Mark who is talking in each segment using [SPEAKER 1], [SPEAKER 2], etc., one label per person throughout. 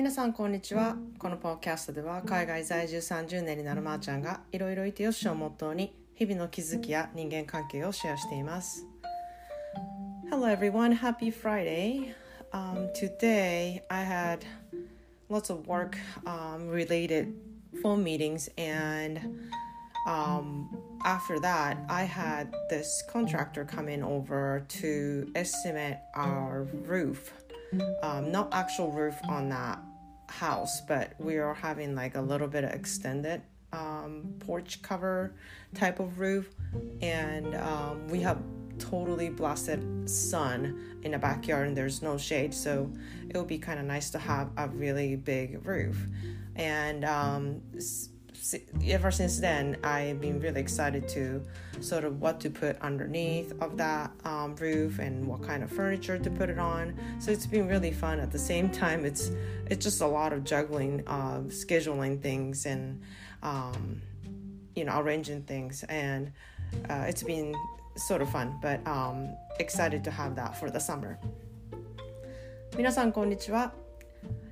[SPEAKER 1] 皆さんこんにちはこのポッドキャストでは海外在住30年になるまーちゃんがいろいろいてよしをモットーに日々の気づきや人間関係をシェアしています Hello everyone, happy Friday、um, Today I had lots of work、um, related phone meetings and um, after that, I had this contractor come in over to estimate our roof. Um, not actual roof on that house, but we are having like a little bit of extended um, porch cover type of roof, and um, we have totally blasted sun in the backyard and there's no shade. So it would be kind of nice to have a really big roof. And um, ever since then i've been really excited to sort of what to put underneath of that um, roof and what kind of furniture to put it on so it's been really fun at the same time it's it's just a lot of juggling uh, scheduling things and um, you know arranging things and uh, it's been sort of fun but um, excited to have that for the summer 皆さんこんにちは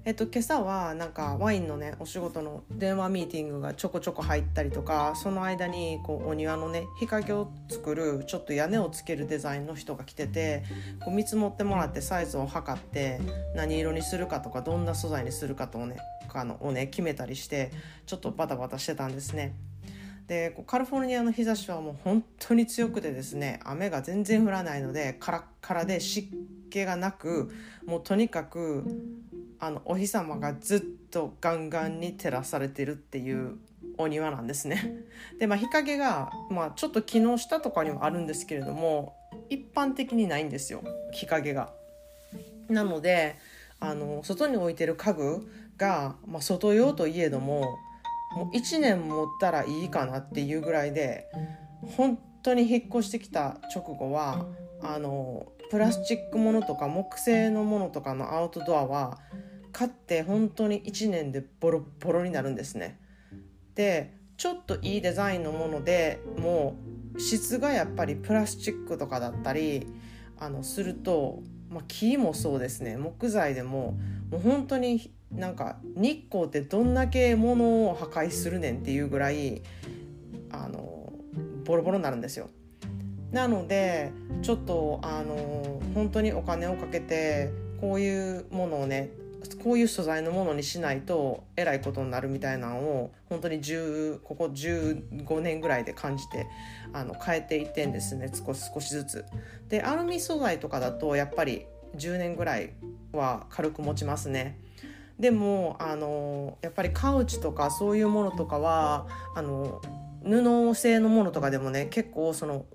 [SPEAKER 1] えっと、今朝はなんかワインのねお仕事の電話ミーティングがちょこちょこ入ったりとかその間にこうお庭のね日陰を作るちょっと屋根をつけるデザインの人が来ててこう見積もってもらってサイズを測って何色にするかとかどんな素材にするかとねあのをね決めたりしてちょっとバタバタしてたんですね。でカリフォルニアの日差しはもう本当に強くてですね雨が全然降らないのでカラッカラで湿気がなくもうとにかくあのお日様がずっとガンガンに照らされてるっていうお庭なんですね。でまあ日陰が、まあ、ちょっと木の下とかにもあるんですけれども一般的にないんですよ日陰が。なのであの外に置いてる家具が、まあ、外用といえどももう1年持ったらいいかなっていうぐらいで本当に引っ越してきた直後はあのプラスチックものとか木製のものとかのアウトドアは買って本当に1年でボロボロになるんですね。でちょっといいデザインのものでもう質がやっぱりプラスチックとかだったりあのすると、まあ、木もそうですね木材でももう本当になんか日光ってどんだけ物を破壊するねんっていうぐらいあのボロボロになるんですよ。なのでちょっとあの本当にお金をかけてこういうものをねこういう素材のものにしないとえらいことになるみたいなのを本当にここ15年ぐらいで感じてあの変えていってんですね少し少しずつ。でアルミ素材とかだとやっぱり10年ぐらいは軽く持ちますね。でもあのやっぱりカウチとかそういうものとかはあの布製のものとかでもね結構その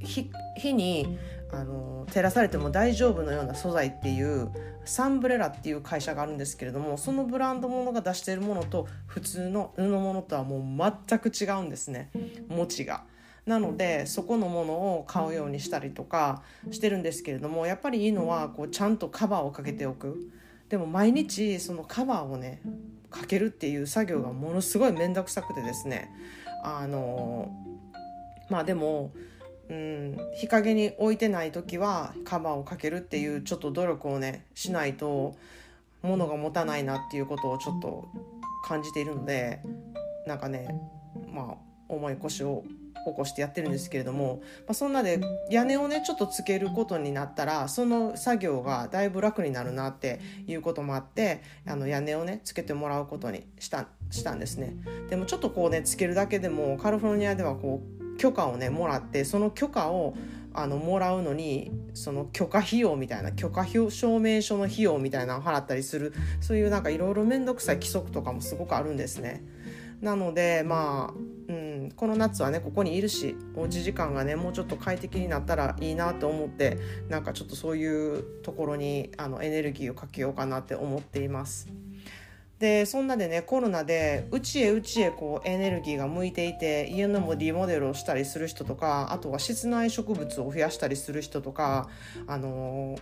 [SPEAKER 1] 火にあの照らされても大丈夫のような素材っていうサンブレラっていう会社があるんですけれどもそのブランドものが出しているものと普通の布物とはもう全く違うんですね持ちが。なのでそこのものを買うようにしたりとかしてるんですけれどもやっぱりいいのはこうちゃんとカバーをかけておく。でも毎日そのカバーをねかけるっていう作業がものすごい面倒くさくてですねあのまあでもうん、日陰に置いてない時はカバーをかけるっていうちょっと努力をねしないと物が持たないなっていうことをちょっと感じているのでなんかねまあ重い腰を起こしてやってるんですけれども、まあ、そんなで屋根をねちょっとつけることになったらその作業がだいぶ楽になるなっていうこともあってあの屋根をねつけてもらうことにしたしたんですね。でもちょっとこうねつけるだけでもカリフォルニアではこう許可をねもらってその許可をあのもらうのにその許可費用みたいな許可証明書の費用みたいなのを払ったりするそういうなんかいろいろ面倒くさい規則とかもすごくあるんですね。なのでまあ、うん、この夏はねここにいるしおうち時間がねもうちょっと快適になったらいいなと思ってなんかちょっとそういうところにあのエネルギーをかけようかなって思っています。でそんなでねコロナでうちへうちへこうエネルギーが向いていて家のもリモデルをしたりする人とかあとは室内植物を増やしたりする人とかあの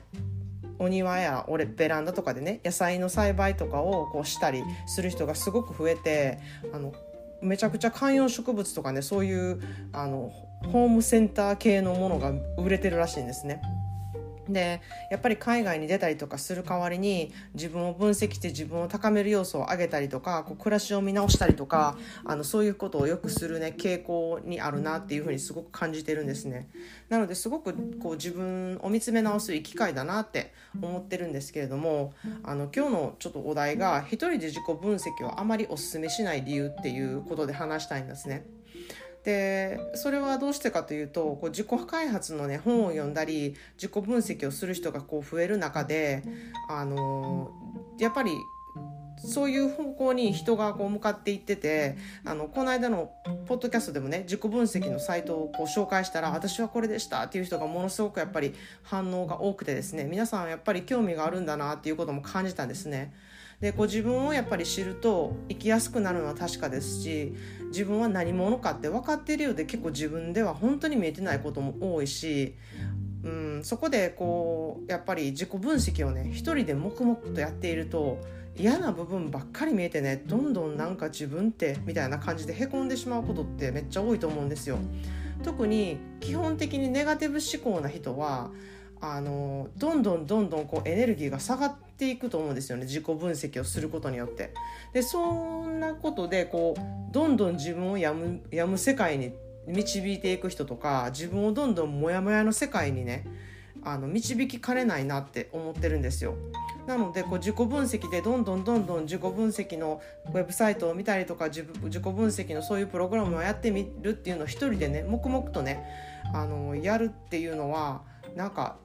[SPEAKER 1] お庭や俺ベランダとかでね野菜の栽培とかをこうしたりする人がすごく増えてあのめちゃくちゃ観葉植物とかねそういうあのホームセンター系のものが売れてるらしいんですね。でやっぱり海外に出たりとかする代わりに自分を分析して自分を高める要素を上げたりとかこう暮らしを見直したりとかあのそういうことをよくするね傾向にあるなっていうふうにすごく感じてるんですねなのですごくこう自分を見つめ直すいい機会だなって思ってるんですけれどもあの今日のちょっとお題が一人で自己分析をあまりおすすめしない理由っていうことで話したいんですね。でそれはどうしてかというとこう自己開発の、ね、本を読んだり自己分析をする人がこう増える中であのやっぱりそういう方向に人がこう向かっていっててあのこの間のポッドキャストでもね自己分析のサイトをこう紹介したら私はこれでしたっていう人がものすごくやっぱり反応が多くてですね皆さんやっぱり興味があるんだなっていうことも感じたんですね。でこう自分をやっぱり知ると生きやすくなるのは確かですし自分は何者かって分かっているようで結構自分では本当に見えてないことも多いし、うん、そこでこうやっぱり自己分析をね一人で黙々とやっていると嫌な部分ばっかり見えてねどんどんなんか自分ってみたいな感じでへこんでしまうことってめっちゃ多いと思うんですよ。特に基本的にネガティブ思考な人はあのどんどんどんどんこうエネルギーが下がっていくと思うんですよね自己分析をすることによって。でそんなことでこうどんどん自分をやむやむ世界に導いていく人とか自分をどんどんモヤモヤの世界にねあの導きかねないなって思ってるんですよ。なのでこう自己分析でどんどんどんどん自己分析のウェブサイトを見たりとか自己分析のそういうプログラムをやってみるっていうのを一人でね黙々とねあのやるっていうのはなんか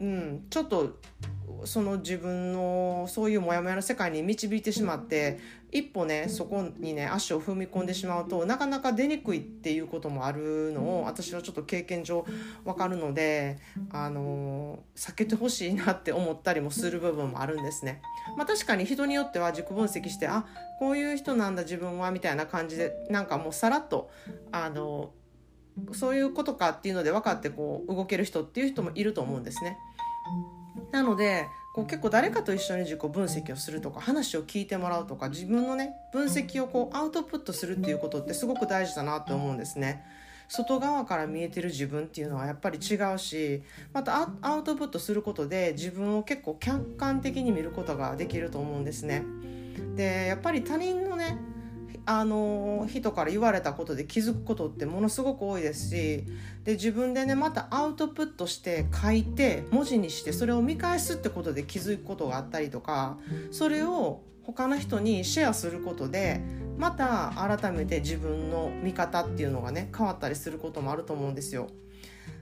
[SPEAKER 1] うん、ちょっとその自分のそういうモヤモヤの世界に導いてしまって一歩ねそこにね足を踏み込んでしまうとなかなか出にくいっていうこともあるのを私はちょっと経験上分かるのであの避けてほしいなって思ったりもする部分もあるんですね。まあ、確かに人によっては自己分析してあこういう人なんだ自分はみたいな感じでなんかもうさらっとあのそういうことかっていうので分かってこう動ける人っていう人もいると思うんですね。なのでこう結構誰かと一緒に自己分析をするとか話を聞いてもらうとか自分のね分析をこうアウトプットするっていうことってすごく大事だなと思うんですね。外側から見えてる自分っていうのはやっぱり違うしまたアウトプットすることで自分を結構客観的に見ることができると思うんですね。でやっぱり他人のねあの人から言われたことで気づくことってものすごく多いですしで自分でねまたアウトプットして書いて文字にしてそれを見返すってことで気づくことがあったりとかそれを他の人にシェアすることでまた改めて自分の見方っていうのがね変わったりすることもあると思うんですよ。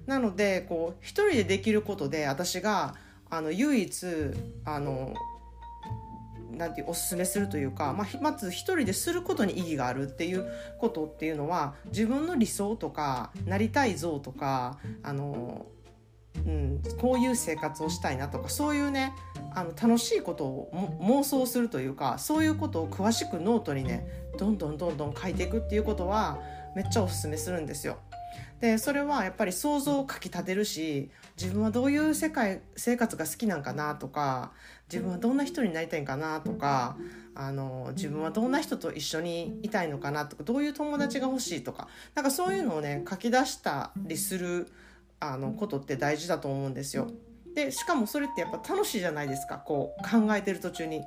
[SPEAKER 1] なのでこう一人でできることで私があの唯一あのなんていうおすすめするというか、まあ、まず一人ですることに意義があるっていうことっていうのは自分の理想とかなりたい像とかあの、うん、こういう生活をしたいなとかそういうねあの楽しいことを妄想するというかそういうことを詳しくノートにねどんどんどんどん書いていくっていうことはめっちゃおすすめするんですよ。でそれはやっぱり想像をかきたてるし自分はどういう世界生活が好きなんかなとか自分はどんな人になりたいんかなとかあの自分はどんな人と一緒にいたいのかなとかどういう友達が欲しいとかなんかそういうのをね書き出したりするあのことって大事だと思うんですよ。でしかもそれってやっぱ楽しいじゃないですかこう考えてる途中に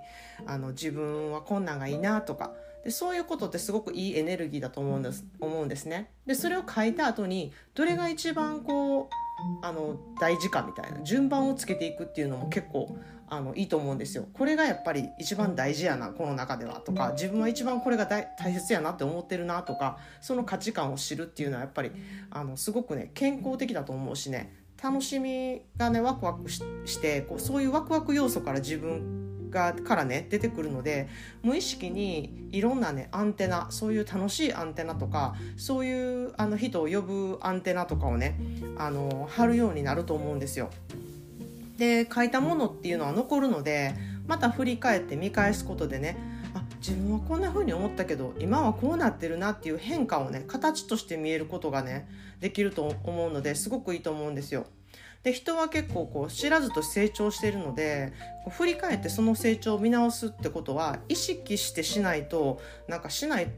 [SPEAKER 1] あの自分はこんなんがいいなとかでそういうことってすごくいいエネルギーだと思うんです思うんですね。でそれを書いた後にどれが一番こうあの大事かみたいな順番をつけていくっていうのも結構あのいいと思うんですよ。これがやっぱり一番大事やなこの中ではとか自分は一番これが大切やなって思ってるなとかその価値観を知るっていうのはやっぱりあのすごくね健康的だと思うしね楽しみがねワクワクしてこうそういうワクワク要素から自分がからね出てくるので無意識にいろんなねアンテナそういう楽しいアンテナとかそういうあの人を呼ぶアンテナとかをねあの貼るようになると思うんですよ。で書いたものっていうのは残るのでまた振り返って見返すことでねあ自分はこんな風に思ったけど今はこうなってるなっていう変化をね形として見えることがねできると思うのですごくいいと思うんですよ。で人は結構こう知らずと成長しているので振り返ってその成長を見直すってことは意識してしないとなんかしない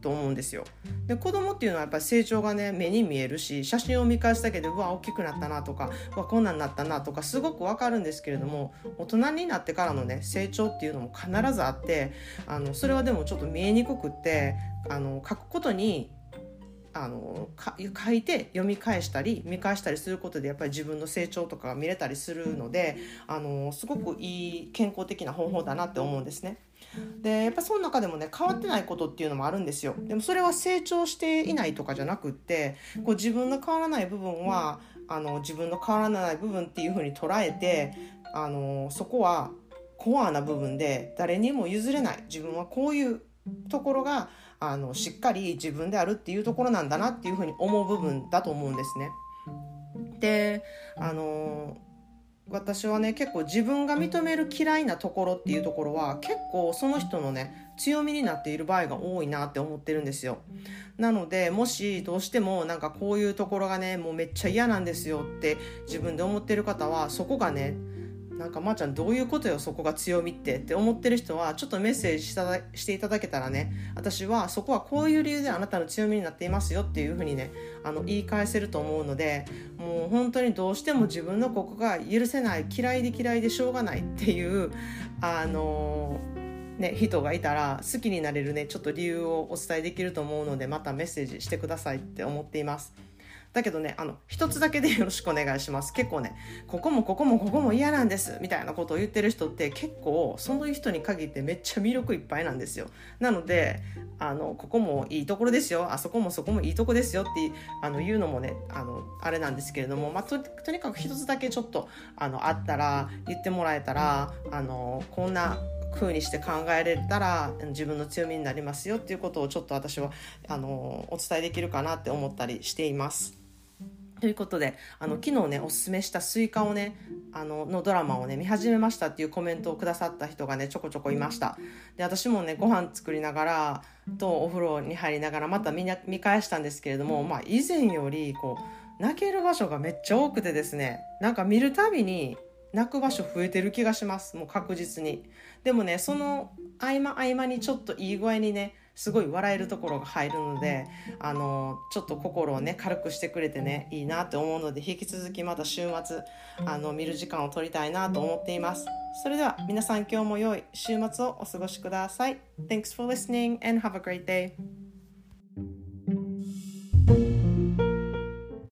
[SPEAKER 1] と思うんですよ。で子供っていうのはやっぱり成長がね目に見えるし写真を見返すだけでうわ大きくなったなとかうわこんなんなったなとかすごくわかるんですけれども大人になってからのね成長っていうのも必ずあってあのそれはでもちょっと見えにくくってあの書くことにあの書いて読み返したり見返したりすることでやっぱり自分の成長とかが見れたりするのであのすごくいい健康的な方法だなって思うんですね。でやっぱその中でもね変わってないことっていうのもあるんですよでもそれは成長していないとかじゃなくってこう自分の変わらない部分はあの自分の変わらない部分っていうふうに捉えてあのそこはコアな部分で誰にも譲れない自分はこういうところがあのしっかり自分であるっていうところなんだなっていうふうに思う部分だと思うんですね。であの私はね結構自分が認める嫌いなところっていうところは結構その人のね強みになっている場合が多いなって思ってるんですよなのでもしどうしてもなんかこういうところがねもうめっちゃ嫌なんですよって自分で思ってる方はそこがねなんかまーちゃんどういうことよそこが強みってって思ってる人はちょっとメッセージしたしていただけたらね私はそこはこういう理由であなたの強みになっていますよっていうふうにねあの言い返せると思うのでもう本当にどうしても自分のここが許せない嫌いで嫌いでしょうがないっていうあのね、人がいたら好きになれるねちょっと理由をお伝えできると思うのでまたメッセージしてくださいって思っています。だけどね、あの、一つだけでよろしくお願いします。結構ね、ここもここもここも嫌なんです、みたいなことを言ってる人って結構、その人に限ってめっちゃ魅力いっぱいなんですよ。なので、あの、ここもいいところですよ、あそこもそこもいいとこですよってあの言うのもね、あの、あれなんですけれども、まあ、とにかく一つだけちょっと、あの、あったら、言ってもらえたら、あの、こんな風にして考えれたら自分の強みになりますよっていうことをちょっと私はあのお伝えできるかなって思ったりしています。ということであの昨日ねおすすめしたスイカをねあののドラマをね見始めましたっていうコメントをくださった人がねちょこちょこいました。で私もねご飯作りながらとお風呂に入りながらまた見見返したんですけれどもまあ以前よりこう泣ける場所がめっちゃ多くてですねなんか見るたびに泣く場所増えてる気がします。もう確実に。でもねその合間合間にちょっといい具合にねすごい笑えるところが入るのであのちょっと心をね軽くしてくれてねいいなって思うので引き続きまた週末あの見る時間を取りたいなと思っています。それでは皆さん今日も良い週末をお過ごしください。Thanks for listening and have a great day